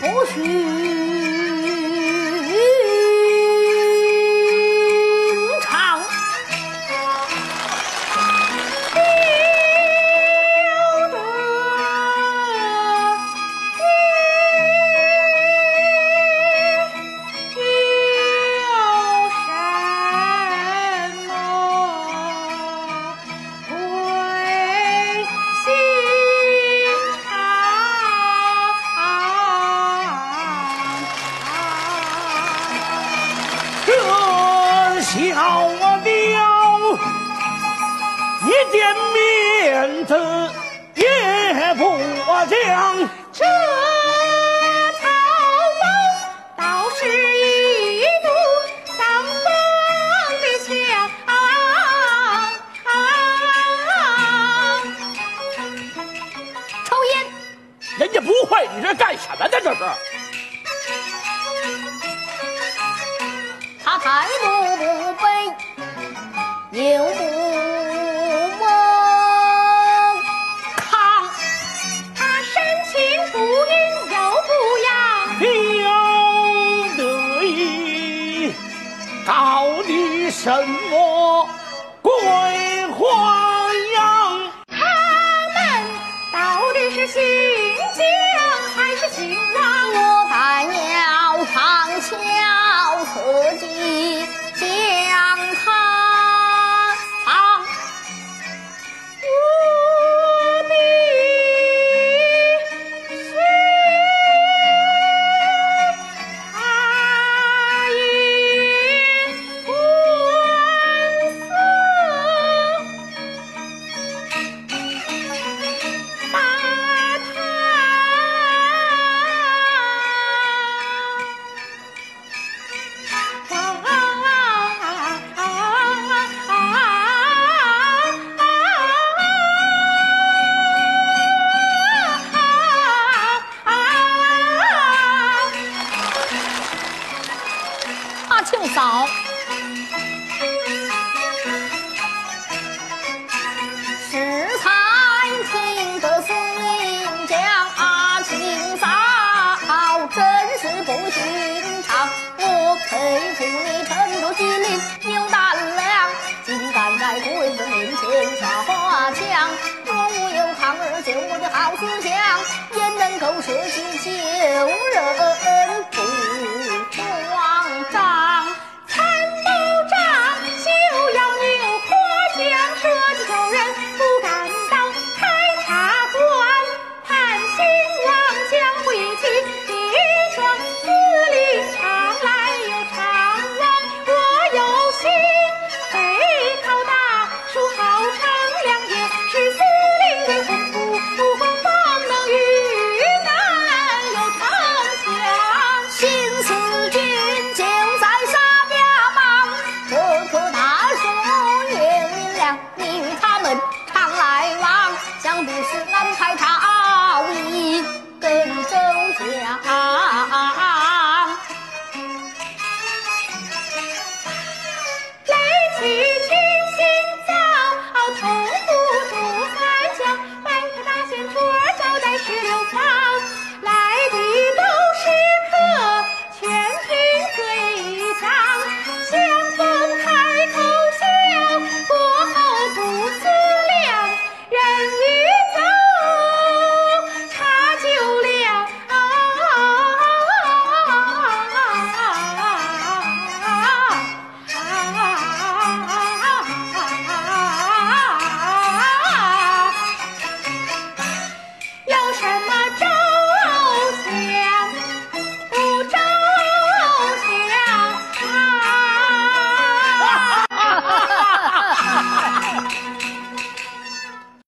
不许保镖一见面子也不讲这曹操倒是一堵挡风的墙抽烟人家不会你这干什么呢？这是。他抬不有母梦，好，他深情不允又不要，要得意，到底什么？庆嫂。实才听得司令讲阿庆嫂真是不寻常。我佩服你沉着机灵有胆量竟敢在鬼子面前耍花枪。若无有抗日救国的好思想也能够舍己救人？